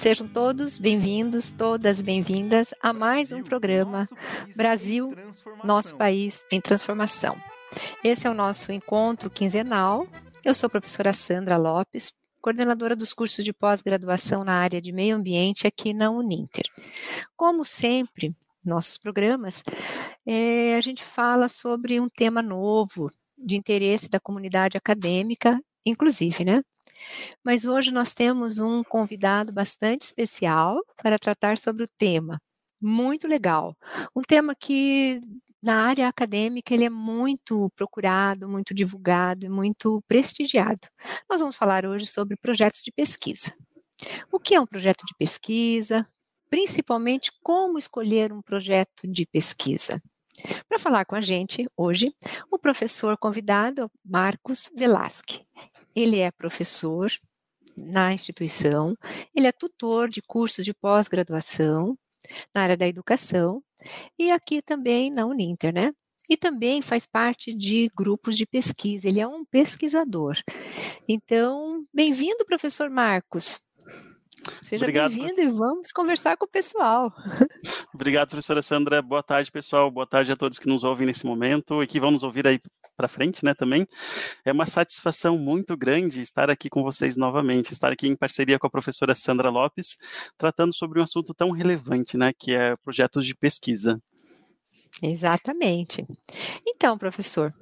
Sejam todos bem-vindos, todas bem-vindas a mais um programa Brasil, nosso país em transformação. Esse é o nosso encontro quinzenal. Eu sou a professora Sandra Lopes, coordenadora dos cursos de pós-graduação na área de meio ambiente aqui na Uninter. Como sempre, nossos programas, é, a gente fala sobre um tema novo de interesse da comunidade acadêmica, inclusive, né? Mas hoje nós temos um convidado bastante especial para tratar sobre o tema. Muito legal. Um tema que na área acadêmica ele é muito procurado, muito divulgado e muito prestigiado. Nós vamos falar hoje sobre projetos de pesquisa. O que é um projeto de pesquisa? Principalmente como escolher um projeto de pesquisa. Para falar com a gente hoje, o professor convidado Marcos Velasque. Ele é professor na instituição, ele é tutor de cursos de pós-graduação na área da educação e aqui também na Uninter, né? E também faz parte de grupos de pesquisa, ele é um pesquisador. Então, bem-vindo, professor Marcos. Seja bem-vindo e vamos conversar com o pessoal. Obrigado, professora Sandra. Boa tarde, pessoal. Boa tarde a todos que nos ouvem nesse momento e que vão nos ouvir aí para frente, né, também. É uma satisfação muito grande estar aqui com vocês novamente, estar aqui em parceria com a professora Sandra Lopes, tratando sobre um assunto tão relevante, né, que é projetos de pesquisa. Exatamente. Então, professor,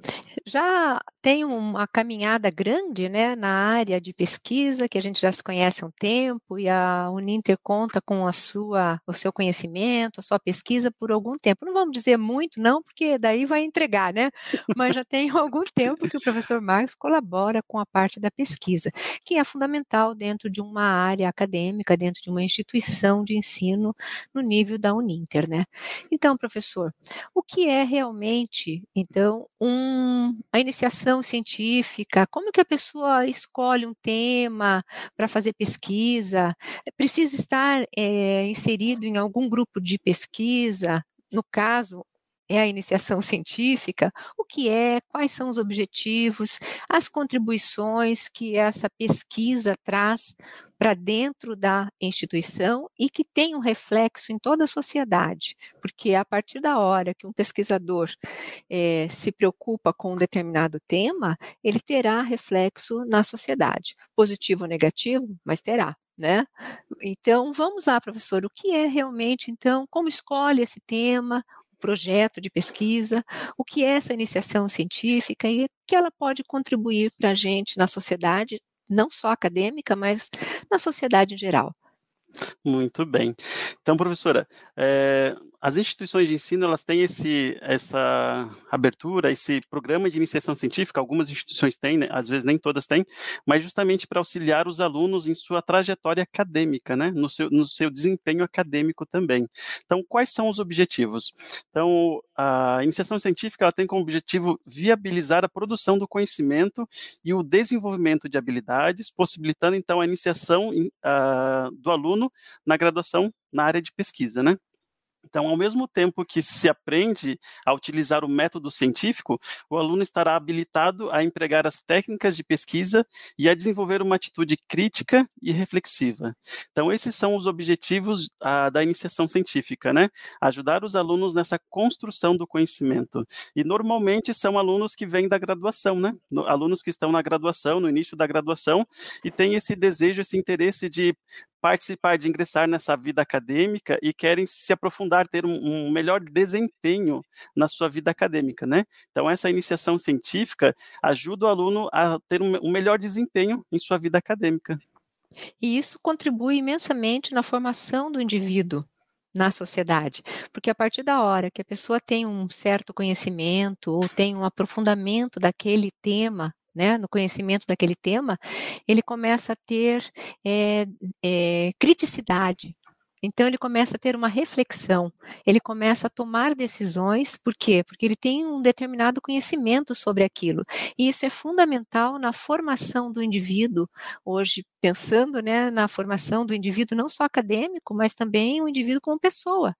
já tem uma caminhada grande né, na área de pesquisa, que a gente já se conhece há um tempo, e a Uninter conta com a sua, o seu conhecimento, a sua pesquisa por algum tempo. Não vamos dizer muito, não, porque daí vai entregar, né? Mas já tem algum tempo que o professor Marcos colabora com a parte da pesquisa, que é fundamental dentro de uma área acadêmica, dentro de uma instituição de ensino no nível da Uninter, né? Então, professor, o que é realmente, então, um, a iniciação científica? Como que a pessoa escolhe um tema para fazer pesquisa? Precisa estar é, inserido em algum grupo de pesquisa? No caso, é a iniciação científica, o que é, quais são os objetivos, as contribuições que essa pesquisa traz para dentro da instituição e que tem um reflexo em toda a sociedade, porque a partir da hora que um pesquisador é, se preocupa com um determinado tema, ele terá reflexo na sociedade, positivo ou negativo, mas terá. Né? Então, vamos lá, professor, o que é realmente, então, como escolhe esse tema, projeto de pesquisa, o que é essa iniciação científica e que ela pode contribuir para a gente na sociedade, não só acadêmica, mas na sociedade em geral. Muito bem. Então, professora, é, as instituições de ensino elas têm esse, essa abertura, esse programa de iniciação científica. Algumas instituições têm, né, às vezes nem todas têm, mas justamente para auxiliar os alunos em sua trajetória acadêmica, né, no seu, no seu desempenho acadêmico também. Então, quais são os objetivos? Então, a iniciação científica ela tem como objetivo viabilizar a produção do conhecimento e o desenvolvimento de habilidades, possibilitando então a iniciação uh, do aluno na graduação na área de pesquisa, né? Então, ao mesmo tempo que se aprende a utilizar o método científico, o aluno estará habilitado a empregar as técnicas de pesquisa e a desenvolver uma atitude crítica e reflexiva. Então, esses são os objetivos ah, da iniciação científica, né? Ajudar os alunos nessa construção do conhecimento. E normalmente são alunos que vêm da graduação, né? No, alunos que estão na graduação, no início da graduação, e têm esse desejo, esse interesse de participar, de ingressar nessa vida acadêmica e querem se aprofundar, ter um, um, melhor desempenho na sua vida acadêmica, né? Então, essa iniciação científica ajuda o aluno a ter um, um melhor desempenho em sua vida acadêmica. E isso contribui imensamente na formação do indivíduo na sociedade, porque a partir da hora que a pessoa tem um certo conhecimento ou tem um aprofundamento daquele tema né, no conhecimento daquele tema, ele começa a ter é, é, criticidade. Então ele começa a ter uma reflexão, ele começa a tomar decisões, por quê? Porque ele tem um determinado conhecimento sobre aquilo. E isso é fundamental na formação do indivíduo, hoje pensando né, na formação do indivíduo não só acadêmico, mas também o indivíduo como pessoa.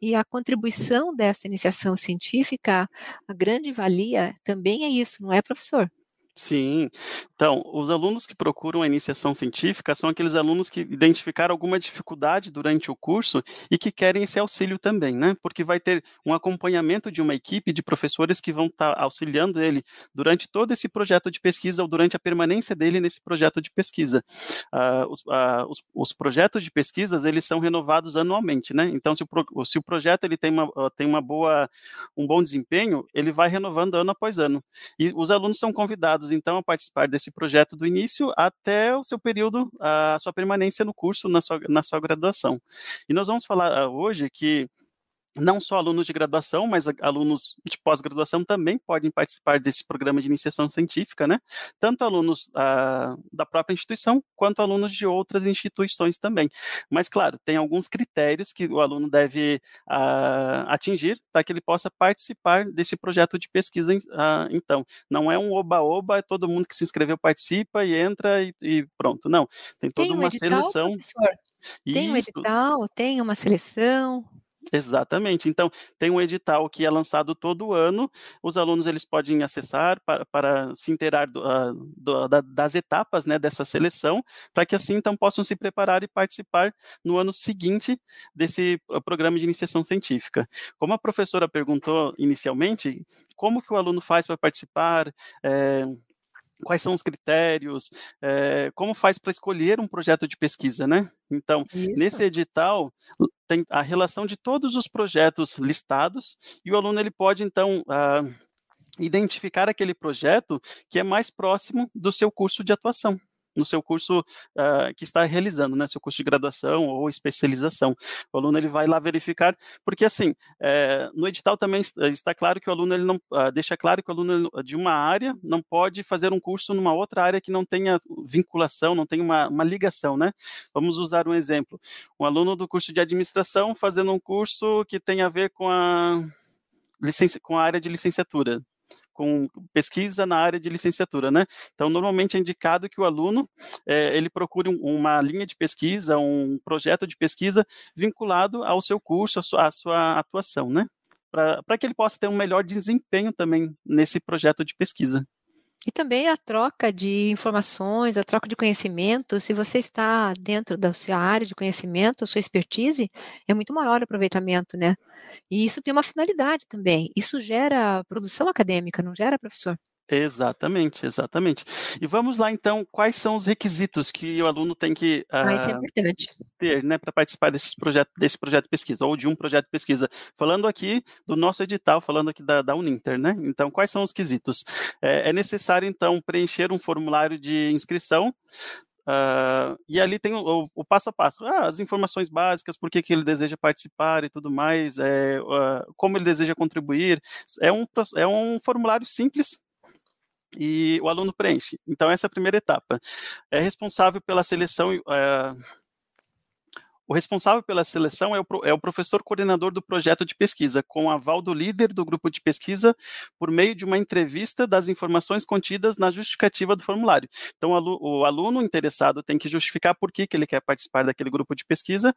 E a contribuição dessa iniciação científica, a grande valia também é isso, não é, professor? Sim. Então, os alunos que procuram a iniciação científica são aqueles alunos que identificaram alguma dificuldade durante o curso e que querem esse auxílio também, né? Porque vai ter um acompanhamento de uma equipe de professores que vão estar tá auxiliando ele durante todo esse projeto de pesquisa ou durante a permanência dele nesse projeto de pesquisa. Uh, os, uh, os, os, projetos de pesquisas, eles são renovados anualmente, né? Então, se o, pro, se o projeto ele tem, uma, tem uma boa, um bom desempenho, ele vai renovando ano após ano. E os alunos são convidados então, a participar desse projeto do início até o seu período, a sua permanência no curso, na sua, na sua graduação. E nós vamos falar uh, hoje que não só alunos de graduação, mas alunos de pós-graduação também podem participar desse programa de iniciação científica, né? Tanto alunos ah, da própria instituição, quanto alunos de outras instituições também. Mas, claro, tem alguns critérios que o aluno deve ah, atingir para que ele possa participar desse projeto de pesquisa. Ah, então, não é um oba-oba, é todo mundo que se inscreveu participa e entra e, e pronto. Não, tem toda tem uma edital, seleção. Professor? Tem um edital, tem uma seleção. Exatamente. Então, tem um edital que é lançado todo ano. Os alunos eles podem acessar para, para se inteirar do, uh, do, da, das etapas né, dessa seleção, para que assim então possam se preparar e participar no ano seguinte desse uh, programa de iniciação científica. Como a professora perguntou inicialmente, como que o aluno faz para participar? É, quais são os critérios, é, como faz para escolher um projeto de pesquisa, né? Então, Isso. nesse edital tem a relação de todos os projetos listados e o aluno ele pode então uh, identificar aquele projeto que é mais próximo do seu curso de atuação no seu curso uh, que está realizando, né, seu curso de graduação ou especialização. O aluno ele vai lá verificar, porque assim, é, no edital também está claro que o aluno ele não uh, deixa claro que o aluno de uma área não pode fazer um curso numa outra área que não tenha vinculação, não tenha uma, uma ligação, né? Vamos usar um exemplo. Um aluno do curso de administração fazendo um curso que tem a ver com a licença, com a área de licenciatura com pesquisa na área de licenciatura, né? Então, normalmente é indicado que o aluno é, ele procure um, uma linha de pesquisa, um projeto de pesquisa vinculado ao seu curso, à sua, à sua atuação, né? Para que ele possa ter um melhor desempenho também nesse projeto de pesquisa. E também a troca de informações, a troca de conhecimento, se você está dentro da sua área de conhecimento, a sua expertise, é muito maior o aproveitamento, né? E isso tem uma finalidade também. Isso gera produção acadêmica, não gera, professor? Exatamente, exatamente. E vamos lá então, quais são os requisitos que o aluno tem que importante. ter, né, para participar desses projeto, desse projeto de pesquisa ou de um projeto de pesquisa? Falando aqui do nosso edital, falando aqui da, da Uninter, né? Então, quais são os quesitos? É, é necessário então preencher um formulário de inscrição Uh, e ali tem o, o, passo a passo, ah, as informações básicas, por que, que ele deseja participar e tudo mais, é, uh, como ele deseja contribuir. É um, é um formulário simples, e o aluno preenche. Então, essa é a primeira etapa. É responsável pela seleção. É, o responsável pela seleção é o, é o, professor coordenador do projeto de pesquisa, com aval do líder do grupo de pesquisa, por meio de uma entrevista das informações contidas na justificativa do formulário. Então, o aluno interessado tem que justificar por que, que ele quer participar daquele grupo de pesquisa.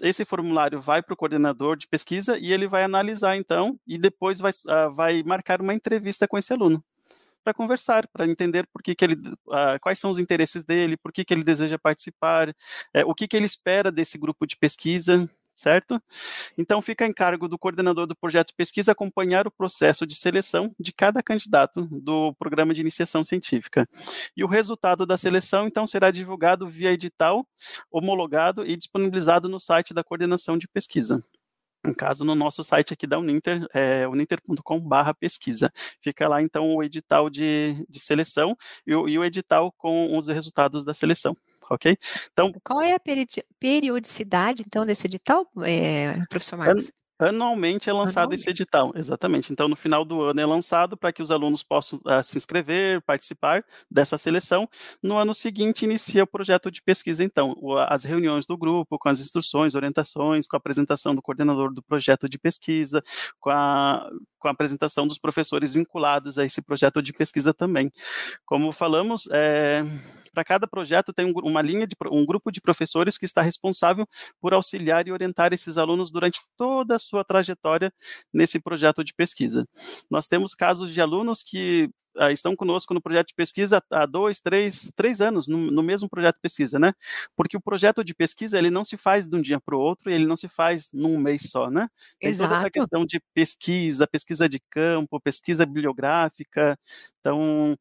Esse formulário vai para o coordenador de pesquisa e ele vai analisar, então, e depois vai, uh, vai marcar uma entrevista com esse aluno para conversar, para entender por que, que ele, uh, quais são os interesses dele, por que, que ele deseja participar, é, o que, que ele espera desse grupo de pesquisa, certo? Então, fica a encargo do coordenador do projeto de pesquisa acompanhar o processo de seleção de cada candidato do programa de iniciação científica. E o resultado da seleção, então, será divulgado via edital, homologado e disponibilizado no site da coordenação de pesquisa. No caso, no nosso site aqui da Uninter, é uninter.com.br pesquisa. Fica lá, então, o edital de, de seleção e o, e o edital com os resultados da seleção, ok? Então, Qual é a periodicidade, então, desse edital, é, professor Marcos? Anualmente é lançado Anualmente. esse edital, exatamente. Então, no final do ano é lançado para que os alunos possam uh, se inscrever, participar dessa seleção. No ano seguinte, inicia o projeto de pesquisa, então, as reuniões do grupo, com as instruções, orientações, com a apresentação do coordenador do projeto de pesquisa, com a, com a apresentação dos professores vinculados a esse projeto de pesquisa também. Como falamos, é, para cada projeto tem um, uma linha de um grupo de professores que está responsável por auxiliar e orientar esses alunos durante toda a sua trajetória nesse projeto de pesquisa. Nós temos casos de alunos que estão conosco no projeto de pesquisa há dois, três, três anos, no, no, mesmo projeto de pesquisa, né? Porque o projeto de pesquisa, ele não se faz de um dia para o outro, ele não se faz num mês só, né? Tem Exato. toda essa questão de pesquisa, pesquisa de campo, pesquisa bibliográfica, então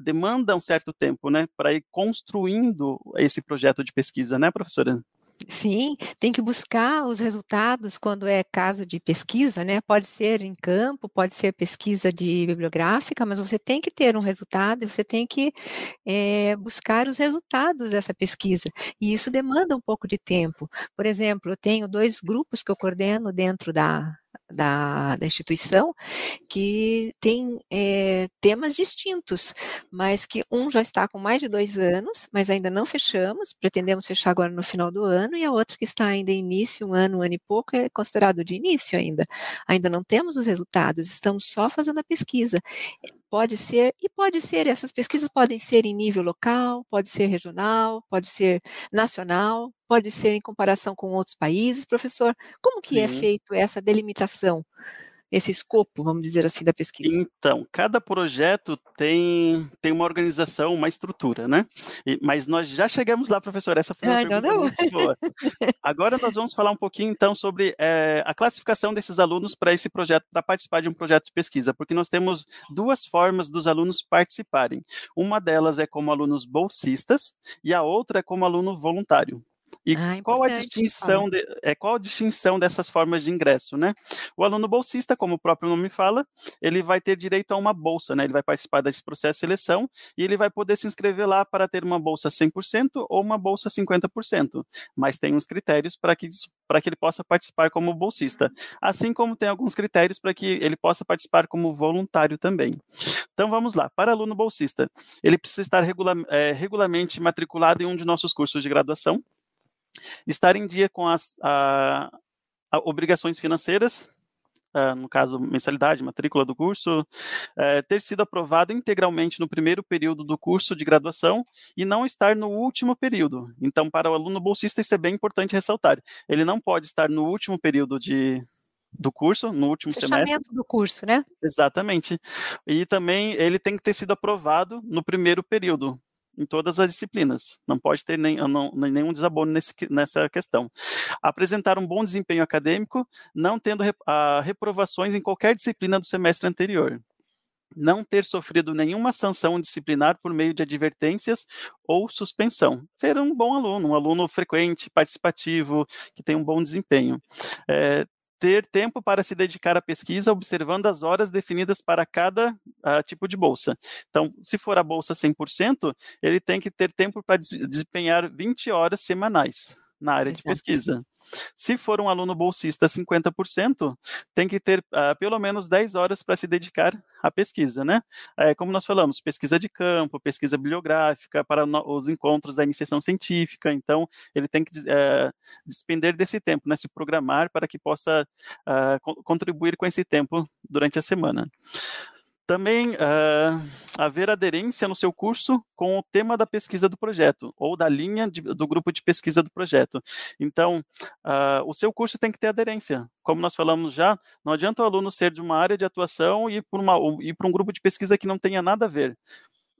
demanda um certo tempo, né, para ir construindo esse projeto de pesquisa, né, professora? Sim, tem que buscar os resultados quando é caso de pesquisa, né? Pode ser em campo, pode ser pesquisa de bibliográfica, mas você tem que ter um resultado e você tem que é, buscar os resultados dessa pesquisa. E isso demanda um pouco de tempo. Por exemplo, eu tenho dois grupos que eu coordeno dentro da, da, da instituição, que tem é, temas distintos, mas que um já está com mais de dois anos, mas ainda não fechamos, pretendemos fechar agora no final do ano, e a outra que está ainda em início, um ano, um ano e pouco, é considerado de início ainda. Ainda não temos os resultados, estamos só fazendo a pesquisa. Pode ser, e pode ser, essas pesquisas podem ser em nível local, pode ser regional, pode ser nacional, pode ser em comparação com outros países. Professor, como que é Sim. é feito essa delimitação? Esse escopo, vamos dizer assim, da pesquisa? Então, cada projeto tem, tem uma organização, uma estrutura, né? E, mas nós já chegamos lá, professor, essa foi uma Ai, pergunta não, não. muito boa. Agora nós vamos falar um pouquinho, então, sobre é, a classificação desses alunos para esse projeto, para participar de um projeto de pesquisa, porque nós temos duas formas dos alunos participarem. Uma delas é como alunos bolsistas e a outra é como aluno voluntário. E ah, qual a distinção de, é qual a distinção dessas formas de ingresso, né? O aluno bolsista, como o próprio nome fala, ele vai ter direito a uma bolsa, né? Ele vai participar desse processo de seleção e ele vai poder se inscrever lá para ter uma bolsa 100% ou uma bolsa 50%, mas tem uns critérios para que para que ele possa participar como bolsista, assim como tem alguns critérios para que ele possa participar como voluntário também. Então vamos lá, para aluno bolsista, ele precisa estar regula é, regularmente matriculado em um de nossos cursos de graduação, estar em dia com as a, a obrigações financeiras, Uh, no caso, mensalidade, matrícula do curso, uh, ter sido aprovado integralmente no primeiro período do curso de graduação e não estar no último período. Então, para o aluno bolsista, isso é bem importante ressaltar. Ele não pode estar no último período de, do curso, no último Fechamento semestre. do curso, né? Exatamente. E também ele tem que ter sido aprovado no primeiro período em todas as disciplinas. Não pode ter nem, não, nenhum desabono nesse, nessa questão. Apresentar um bom desempenho acadêmico, não tendo rep, a, reprovações em qualquer disciplina do semestre anterior. Não ter sofrido nenhuma sanção disciplinar por meio de advertências ou suspensão. Ser um bom aluno, um aluno frequente, participativo, que tem um bom desempenho. É, ter tempo para se dedicar à pesquisa, observando as horas definidas para cada uh, tipo de bolsa. Então, se for a bolsa 100%, ele tem que ter tempo para desempenhar 20 horas semanais na área Exato. de pesquisa. Se for um aluno bolsista 50%, tem que ter uh, pelo menos 10 horas para se dedicar à pesquisa, né? É, como nós falamos, pesquisa de campo, pesquisa bibliográfica, para no, os encontros da iniciação científica, então ele tem que uh, despender desse tempo, né? Se programar para que possa uh, contribuir com esse tempo durante a semana. Também uh, haver aderência no seu curso com o tema da pesquisa do projeto, ou da linha de, do grupo de pesquisa do projeto. Então, uh, o seu curso tem que ter aderência. Como nós falamos já, não adianta o aluno ser de uma área de atuação e para um grupo de pesquisa que não tenha nada a ver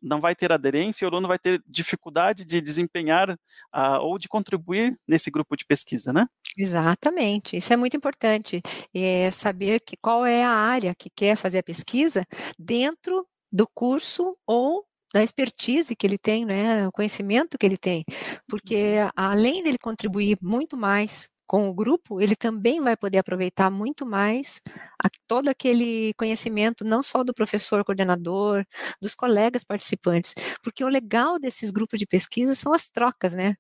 não vai ter aderência, o aluno vai ter dificuldade de desempenhar uh, ou de contribuir nesse grupo de pesquisa, né? Exatamente, isso é muito importante, é saber que qual é a área que quer fazer a pesquisa dentro do curso ou da expertise que ele tem, né, o conhecimento que ele tem, porque uhum. além dele contribuir muito mais com o grupo, ele também vai poder aproveitar muito mais a, todo aquele conhecimento, não só do professor coordenador, dos colegas participantes, porque o legal desses grupos de pesquisa são as trocas, né?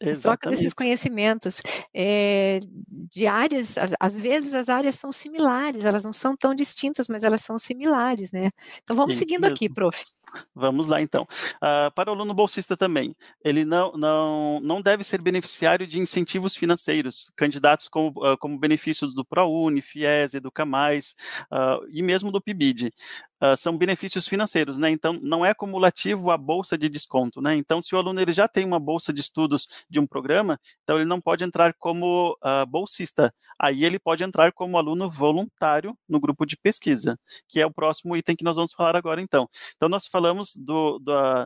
As trocas desses conhecimentos é, de áreas, às, às, vezes as áreas são similares, elas não são tão distintas, mas elas são similares, né? Então vamos Sim, seguindo mesmo. aqui, prof. Vamos lá, então. Uh, para o aluno bolsista também, ele não, não, não deve ser beneficiário de incentivos financeiros, candidatos como, uh, como benefícios do ProUni, FIES, Educa Mais, uh, e mesmo do PIBID. Uh, são benefícios financeiros, né? Então, não é acumulativo a bolsa de desconto, né? Então, se o aluno ele já tem uma bolsa de estudos de um programa, então ele não pode entrar como uh, bolsista. Aí ele pode entrar como aluno voluntário no grupo de pesquisa, que é o próximo item que nós vamos falar agora, então. Então, nós falamos do, uh,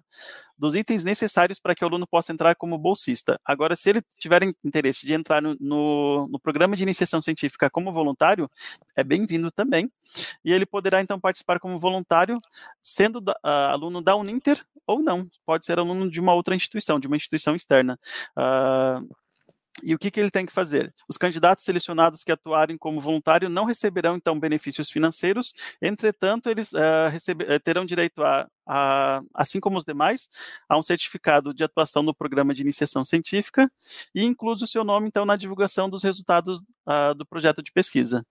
dos itens necessários para que o aluno possa entrar como bolsista. Agora, se ele tiver interesse de entrar no, no, no programa de iniciação científica como voluntário, é bem-vindo também. E ele poderá, então, participar como voluntário, sendo uh, aluno da Uninter ou não. Pode ser aluno de uma outra instituição, de uma instituição externa. Uh, e o que, que ele tem que fazer? Os candidatos selecionados que atuarem como voluntário não receberão, então, benefícios financeiros, entretanto, eles uh, terão direito a, a, assim como os demais, a um certificado de atuação no programa de iniciação científica e incluso o seu nome, então, na divulgação dos resultados uh, do projeto de pesquisa.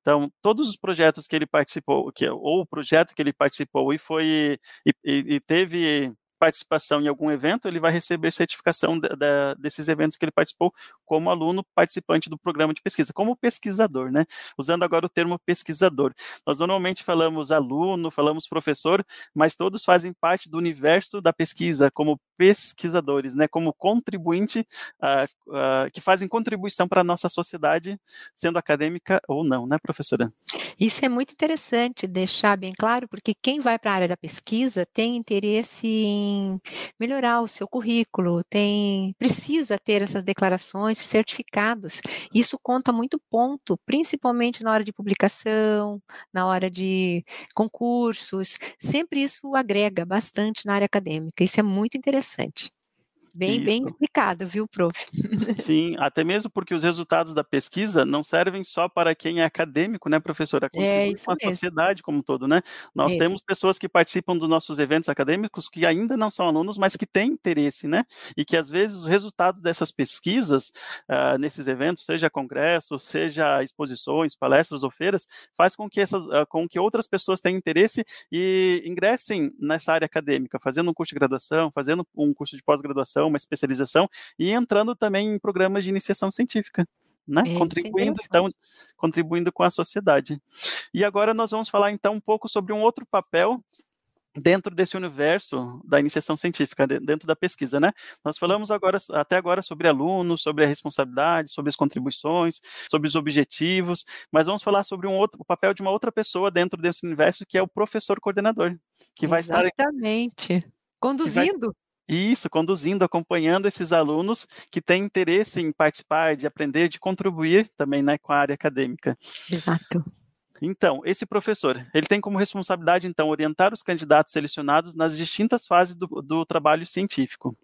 Então, todos os projetos que ele participou, que, ou o projeto que ele participou e foi e, e, e teve participação em algum evento, ele vai receber certificação da, da, desses eventos que ele participou como aluno participante do programa de pesquisa, como pesquisador, né? Usando agora o termo pesquisador. Nós normalmente falamos aluno, falamos professor, mas todos fazem parte do universo da pesquisa como pesquisadores, né? Como contribuinte uh, uh, que fazem contribuição para a nossa sociedade, sendo acadêmica ou não, né, professora? Isso é muito interessante deixar bem claro, porque quem vai para a área da pesquisa tem interesse em melhorar o seu currículo, tem precisa ter essas declarações, certificados. Isso conta muito ponto, principalmente na hora de publicação, na hora de concursos. Sempre isso agrega bastante na área acadêmica. Isso é muito interessante interessante. Bem, bem explicado, viu, prof? Sim, até mesmo porque os resultados da pesquisa não servem só para quem é acadêmico, né, professora? É isso com a mesmo. sociedade como um todo, né? Nós temos pessoas que participam dos nossos eventos acadêmicos que ainda não são alunos, mas que têm interesse, né? E que às vezes os resultados dessas pesquisas uh, nesses eventos, seja congressos, seja exposições, palestras ou feiras, faz com que essas, uh, com que outras pessoas tenham interesse e ingressem nessa área acadêmica, fazendo um curso de graduação, fazendo um curso de pós-graduação uma especialização e entrando também em programas de iniciação científica. Né? É, contribuindo então contribuindo com a sociedade. E agora nós vamos falar então um pouco sobre um outro papel dentro desse universo da iniciação científica, dentro da pesquisa, né? Nós falamos agora, até agora sobre alunos, sobre a responsabilidade, sobre as contribuições, sobre os objetivos, mas vamos falar sobre um outro, o papel de uma outra pessoa dentro desse universo, que é o professor coordenador, que vai estar... Exatamente. Conduzindo. Isso, conduzindo, acompanhando esses alunos que têm interesse em participar, de aprender, de contribuir também né, com a área acadêmica. Exato. Então, esse professor, ele tem como responsabilidade, então, orientar os candidatos selecionados nas distintas fases do, do trabalho científico.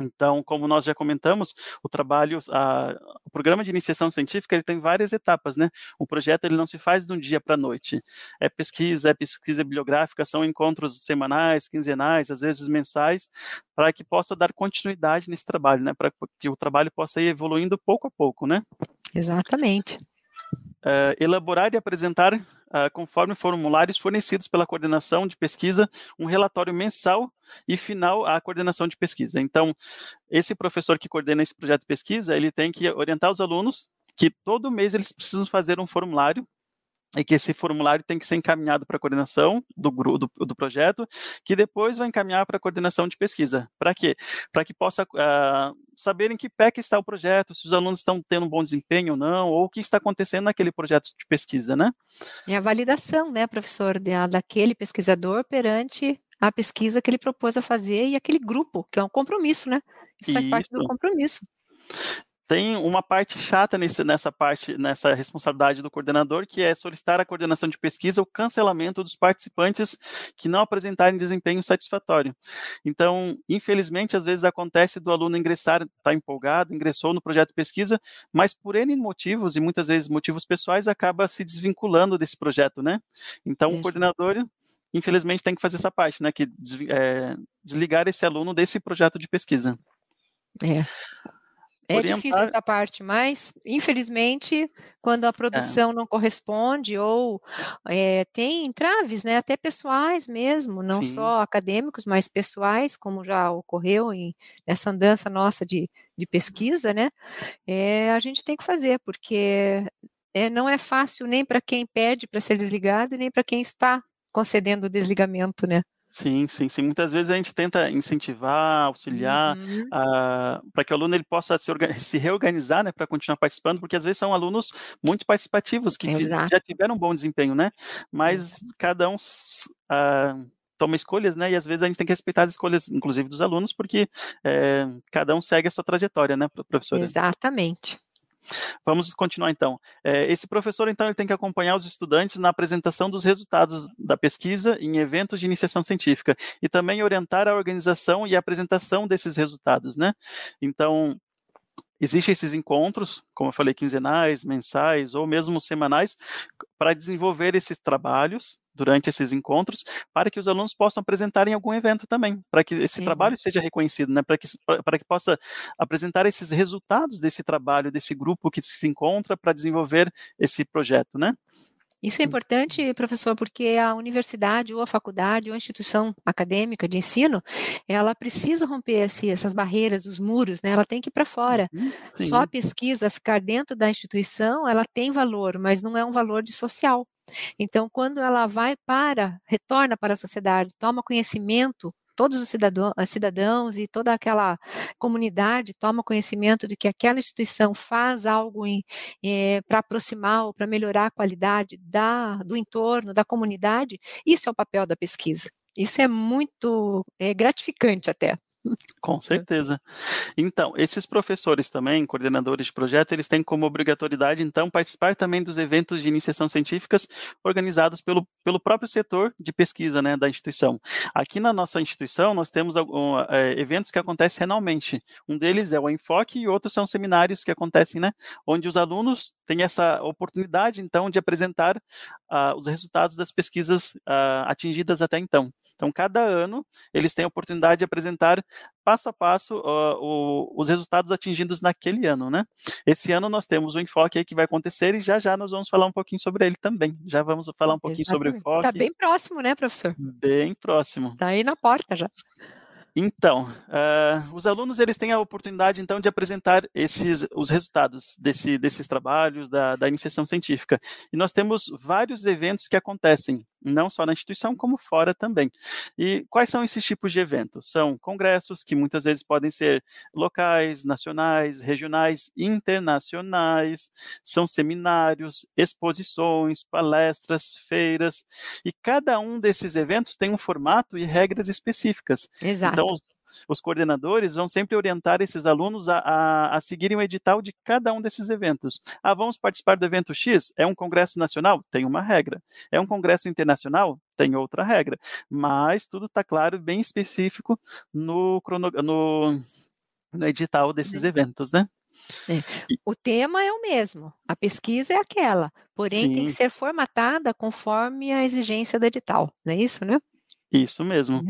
Então, como nós já comentamos, o trabalho, a, o programa de iniciação científica, ele tem várias etapas, né? O projeto ele não se faz de um dia para a noite. É pesquisa, é pesquisa bibliográfica, são encontros semanais, quinzenais, às vezes mensais, para que possa dar continuidade nesse trabalho, né? Para que o trabalho possa ir evoluindo pouco a pouco, né? Exatamente. Uh, elaborar e apresentar, uh, conforme formulários fornecidos pela coordenação de pesquisa, um relatório mensal e final à coordenação de pesquisa. Então, esse professor que coordena esse projeto de pesquisa, ele tem que orientar os alunos que todo mês eles precisam fazer um formulário e que esse formulário tem que ser encaminhado para a coordenação do, do, do, projeto, que depois vai encaminhar para a coordenação de pesquisa. Para quê? Para que possa uh, saber em que pé que está o projeto, se os alunos estão tendo um bom desempenho ou não, ou o que está acontecendo naquele projeto de pesquisa, né? É a validação, né, professor, daquele pesquisador perante a pesquisa que ele propôs a fazer e aquele grupo, que é um compromisso, né? Isso faz Isso. parte do compromisso tem uma parte chata nesse, nessa parte, nessa responsabilidade do coordenador, que é solicitar à coordenação de pesquisa o cancelamento dos participantes que não apresentarem desempenho satisfatório. Então, infelizmente, às vezes acontece do aluno ingressar, está empolgado, ingressou no projeto de pesquisa, mas por N motivos, e muitas vezes motivos pessoais, acaba se desvinculando desse projeto, né? Então, o coordenador infelizmente tem que fazer essa parte, né, que é, desligar esse aluno desse projeto de pesquisa. É. É orientar... difícil essa parte, mas infelizmente, quando a produção é. não corresponde ou é, tem entraves, né, até pessoais mesmo, não Sim. só acadêmicos, mas pessoais, como já ocorreu em, nessa andança nossa de, de pesquisa, né, é, a gente tem que fazer, porque é, não é fácil nem para quem pede para ser desligado, nem para quem está concedendo o desligamento, né. Sim, sim, sim. Muitas vezes a gente tenta incentivar, auxiliar, uhum. uh, para que o aluno ele possa se, se reorganizar, né, para continuar participando, porque às vezes são alunos muito participativos, que já tiveram um bom desempenho, né? Mas Exato. cada um uh, toma escolhas, né? E às vezes a gente tem que respeitar as escolhas, inclusive dos alunos, porque é, cada um segue a sua trajetória, né, professora? Exatamente. Vamos continuar então. É, esse professor, então, ele tem que acompanhar os estudantes na apresentação dos resultados da pesquisa em eventos de iniciação científica e também orientar a organização e a apresentação desses resultados, né? Então, existem esses encontros, como eu falei, quinzenais, mensais ou mesmo semanais, para desenvolver esses trabalhos durante esses encontros, para que os alunos possam apresentar em algum evento também, para que esse trabalho seja reconhecido, né, para que, para que possa apresentar esses resultados desse trabalho, desse grupo que se encontra para desenvolver esse projeto, né? Isso é importante, professor, porque a universidade ou a faculdade ou a instituição acadêmica de ensino, ela precisa romper esse, essas barreiras, os muros, né? Ela tem que ir para fora. Uhum, Só a pesquisa ficar dentro da instituição, ela tem valor, mas não é um valor de social. Então, quando ela vai para, retorna para a sociedade, toma conhecimento todos os cidadãos, cidadãos e toda aquela comunidade toma conhecimento de que aquela instituição faz algo é, para aproximar ou para melhorar a qualidade da, do entorno, da comunidade, isso é o papel da pesquisa. Isso é muito é, gratificante até. Com certeza. Então, esses professores também, coordenadores de projeto, eles têm como obrigatoriedade, então, participar também dos eventos de iniciação científicas organizados pelo, pelo próprio setor de pesquisa né, da instituição. Aqui na nossa instituição, nós temos algum, é, eventos que acontecem anualmente. Um deles é o Enfoque e outros são seminários que acontecem, né, onde os alunos têm essa oportunidade, então, de apresentar uh, os resultados das pesquisas uh, atingidas até então. Então, cada ano, eles têm a oportunidade de apresentar passo a passo uh, o, os resultados atingidos naquele ano, né? Esse ano nós temos o enfoque aí que vai acontecer e já já nós vamos falar um pouquinho sobre ele também. Já vamos falar um pouquinho Exatamente. sobre o enfoque. Está bem próximo, né, professor? Bem próximo. Está aí na porta já. Então, uh, os alunos eles têm a oportunidade então de apresentar esses os resultados desse, desses trabalhos da, da iniciação científica. E nós temos vários eventos que acontecem não só na instituição, como fora também. E quais são esses tipos de eventos? São congressos, que muitas vezes podem ser locais, nacionais, regionais, internacionais, são seminários, exposições, palestras, feiras, e cada um desses eventos tem um formato e regras específicas. Exato. Então, os coordenadores vão sempre orientar esses alunos a, a, a, seguirem o edital de cada um desses eventos. Ah, vamos participar do evento X? É um congresso nacional? Tem uma regra. É um congresso internacional? Tem outra regra. Mas tudo está claro, bem específico no, crono, no, no edital desses Sim. eventos, né? É. O tema é o mesmo, a pesquisa é aquela, porém Sim. tem que ser formatada conforme a exigência do edital, não é isso, né? Isso mesmo.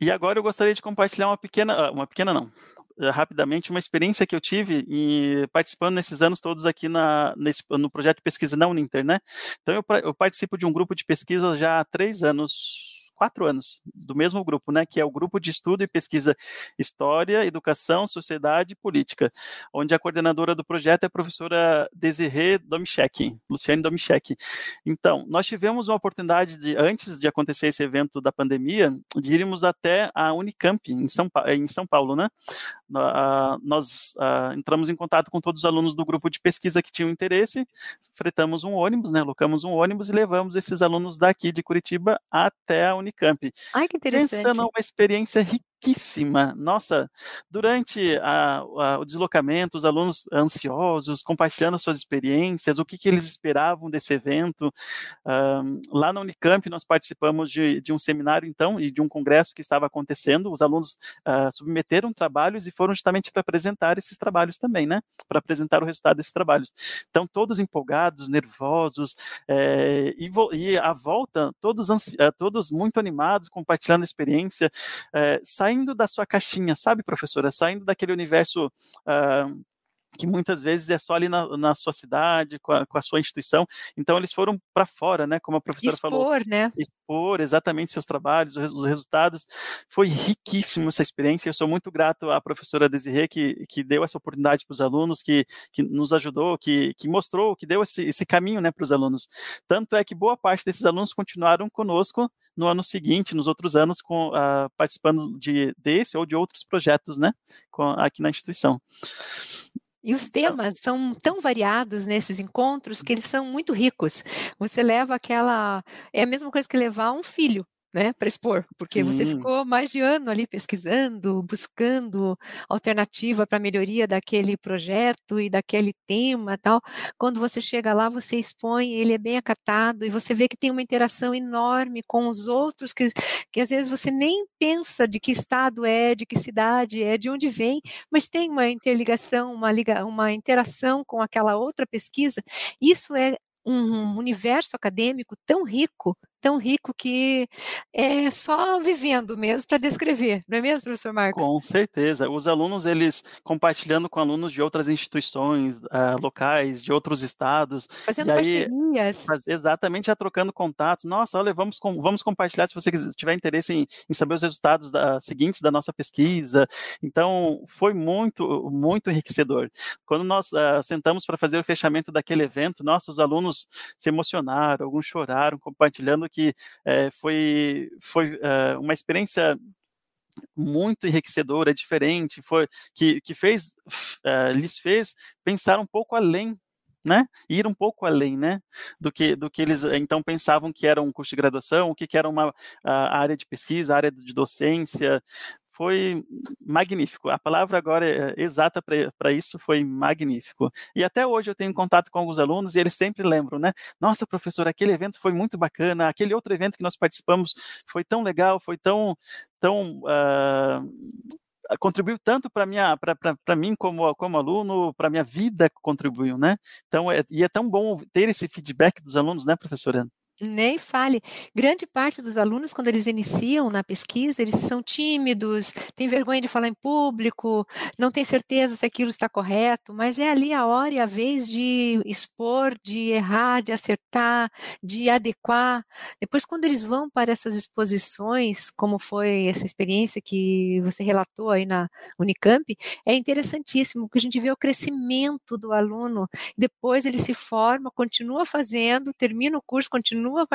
E agora eu gostaria de compartilhar uma pequena, ah, uma pequena não, eh, rapidamente, uma experiência que eu tive e participando nesses anos todos aqui na, nesse, no projeto de pesquisa na Uninter, né? Então eu, eu participo de um grupo de pesquisa já há três anos, quatro anos, do mesmo grupo, né, que é o Grupo de Estudo e Pesquisa História, Educação, Sociedade e Política, onde a coordenadora do projeto é a professora Desirê Domichek, Luciane Domichek. Então, nós tivemos uma oportunidade de, antes de acontecer esse evento da pandemia, de irmos até a Unicamp, em São, em São Paulo, né, nós entramos em contato com todos os alunos do grupo de pesquisa que tinham interesse, fretamos um ônibus, né, locamos um ônibus e levamos esses alunos daqui de Curitiba até a Unicamp. Ai, que interessante. Pensa numa experiência riquíssima. Nossa, durante a, a, o deslocamento, os alunos ansiosos, compartilhando suas experiências, o que, que eles esperavam desse evento. Um, lá na Unicamp, nós participamos de, de, um seminário, então, e de um congresso que estava acontecendo. Os alunos uh, submeteram trabalhos e foram justamente para apresentar esses trabalhos também, né? Para apresentar o resultado desses trabalhos. Então, todos empolgados, nervosos, é, e, e, à volta, todos, todos muito animados, compartilhando a experiência, é, saindo da sua caixinha, sabe, professora? Saindo daquele universo. Uh, que muitas vezes é só ali na, na sua cidade, com a, com a, sua instituição. Então, eles foram para fora, né? Como a professora expor, falou. Expor, né? Expor exatamente seus trabalhos, os, os, resultados. Foi riquíssimo essa experiência. Eu sou muito grato à professora Desirê, que, que deu essa oportunidade para os alunos, que, que nos ajudou, que, que mostrou, que deu esse, esse caminho né, para os alunos. Tanto é que boa parte desses alunos continuaram conosco no ano seguinte, nos outros anos, com, uh, participando de, desse ou de outros projetos né, com, aqui na instituição. E os temas são tão variados nesses encontros que eles são muito ricos. Você leva aquela. É a mesma coisa que levar um filho né, para expor, porque Sim. você ficou mais de ano ali pesquisando, buscando alternativa para melhoria daquele projeto e daquele tema, tal. Quando você chega lá, você expõe, ele é bem acatado e você vê que tem uma interação enorme com os outros que, que às vezes você nem pensa de que estado é, de que cidade é, de onde vem, mas tem uma interligação, uma liga, uma interação com aquela outra pesquisa. Isso é um universo acadêmico tão rico tão rico que é só vivendo mesmo para descrever, não é mesmo, professor Marcos? Com certeza. Os alunos, eles compartilhando com alunos de outras instituições uh, locais, de outros estados. Fazendo aí, parcerias. Exatamente, já trocando contatos. Nossa, olha, vamos, com, vamos compartilhar se você tiver interesse em, em saber os resultados da, seguintes da nossa pesquisa. Então, foi muito, muito enriquecedor. Quando nós uh, sentamos para fazer o fechamento daquele evento, nossos alunos se emocionaram, alguns choraram, compartilhando que é, foi, foi é, uma experiência muito enriquecedora, diferente, foi que, que fez, uh, lhes fez pensar um pouco além né, ir um pouco além, né, do que do que eles então pensavam que era um curso de graduação, o que, que era uma área de pesquisa, área de docência, foi magnífico. A palavra agora é exata para isso foi magnífico. E até hoje eu tenho contato com alguns alunos e eles sempre lembram, né? Nossa, professor, aquele evento foi muito bacana, aquele outro evento que nós participamos foi tão legal, foi tão, tão uh, contribuiu tanto para minha para mim como como aluno para minha vida contribuiu né então é, e é tão bom ter esse feedback dos alunos né professora nem fale. Grande parte dos alunos, quando eles iniciam na pesquisa, eles são tímidos, têm vergonha de falar em público, não têm certeza se aquilo está correto, mas é ali a hora e a vez de expor, de errar, de acertar, de adequar. Depois, quando eles vão para essas exposições, como foi essa experiência que você relatou aí na Unicamp, é interessantíssimo, porque a gente vê o crescimento do aluno. Depois ele se forma, continua fazendo, termina o curso, continua continua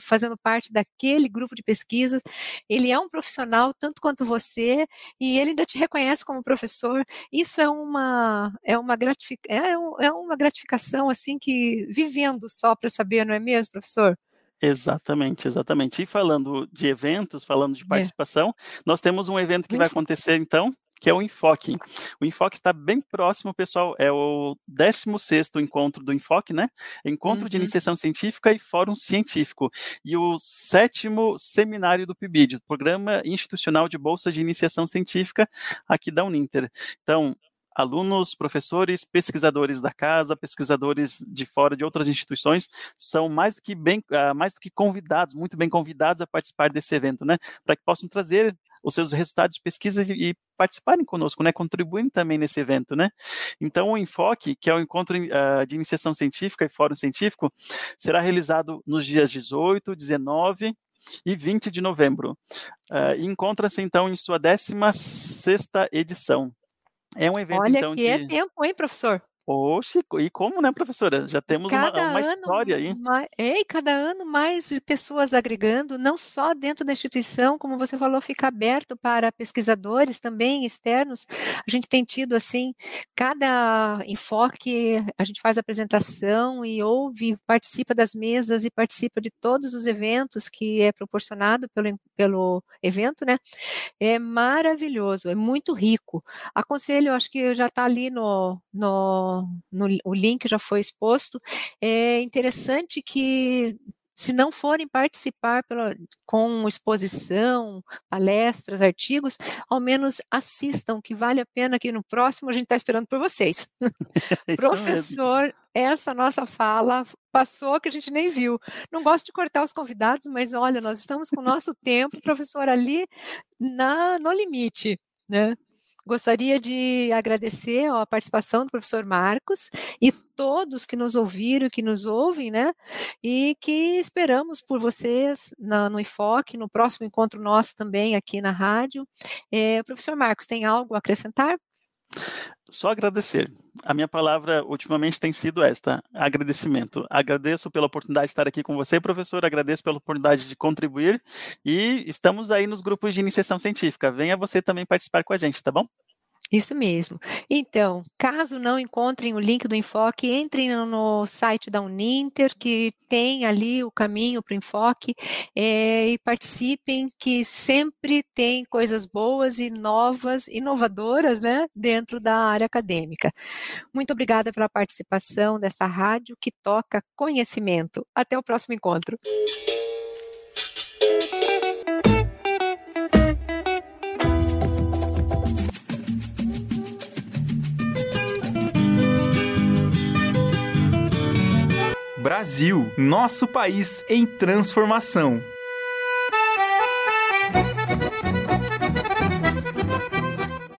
fazendo parte daquele grupo de pesquisas, ele é um profissional tanto quanto você, e ele ainda te reconhece como professor. Isso é uma, é uma, gratific, é, é uma gratificação, assim, que vivendo só para saber, não é mesmo, professor? Exatamente, exatamente. E falando de eventos, falando de é. participação, é. nós temos um evento que vai acontecer, então, que é o Enfoque. O Enfoque está bem próximo, pessoal, é o 16º encontro do Enfoque, né? Encontro uhum. de Iniciação Científica e Fórum Científico. E o sétimo seminário do PIBID, Programa Institucional de Bolsa de Iniciação Científica, aqui da Uninter. Então, alunos, professores, pesquisadores da casa, pesquisadores de fora de outras instituições são mais do que bem, uh, mais do que convidados, muito bem convidados a participar desse evento, né? Para que possam trazer os seus resultados de pesquisa e, e participarem conosco, né, contribuindo também nesse evento, né. Então, o enfoque, que é o encontro uh, de iniciação científica e fórum científico, será realizado nos dias 18, 19 e 20 de novembro. Uh, encontra-se, então, em sua 16ª edição. É um evento, Olha então, que de... é tempo, hein, professor? Oxe, e como, né, professora? Já temos uma, uma história aí. Mais, é, cada ano mais pessoas agregando, não só dentro da instituição, como você falou, fica aberto para pesquisadores também externos. A gente tem tido, assim, cada enfoque, a gente faz apresentação e ouve, participa das mesas e participa de todos os eventos que é proporcionado pelo, pelo evento, né? É maravilhoso, é muito rico. Aconselho, acho que já está ali no, no no, o link já foi exposto. É interessante que se não forem participar pela, com exposição, palestras, artigos, ao menos assistam, que vale a pena que no próximo a gente está esperando por vocês. Professor, mesmo. essa nossa fala passou que a gente nem viu. Não gosto de cortar os convidados, mas olha, nós estamos com o nosso tempo, professor, ali na, no limite, né? Gostaria de agradecer a participação do professor Marcos e todos que nos ouviram, que nos ouvem, né? E que esperamos por vocês na, no Enfoque, no próximo encontro nosso também aqui na rádio. É, professor Marcos, tem algo a acrescentar? Só agradecer. A minha palavra ultimamente tem sido esta: agradecimento. Agradeço pela oportunidade de estar aqui com você, professor. Agradeço pela oportunidade de contribuir. E estamos aí nos grupos de iniciação científica. Venha você também participar com a gente, tá bom? Isso mesmo. Então, caso não encontrem o link do Enfoque, entrem no site da Uninter, que tem ali o caminho para o Enfoque, é, e participem, que sempre tem coisas boas e novas, inovadoras, né, dentro da área acadêmica. Muito obrigada pela participação dessa rádio que toca conhecimento. Até o próximo encontro. Brasil, nosso país em transformação.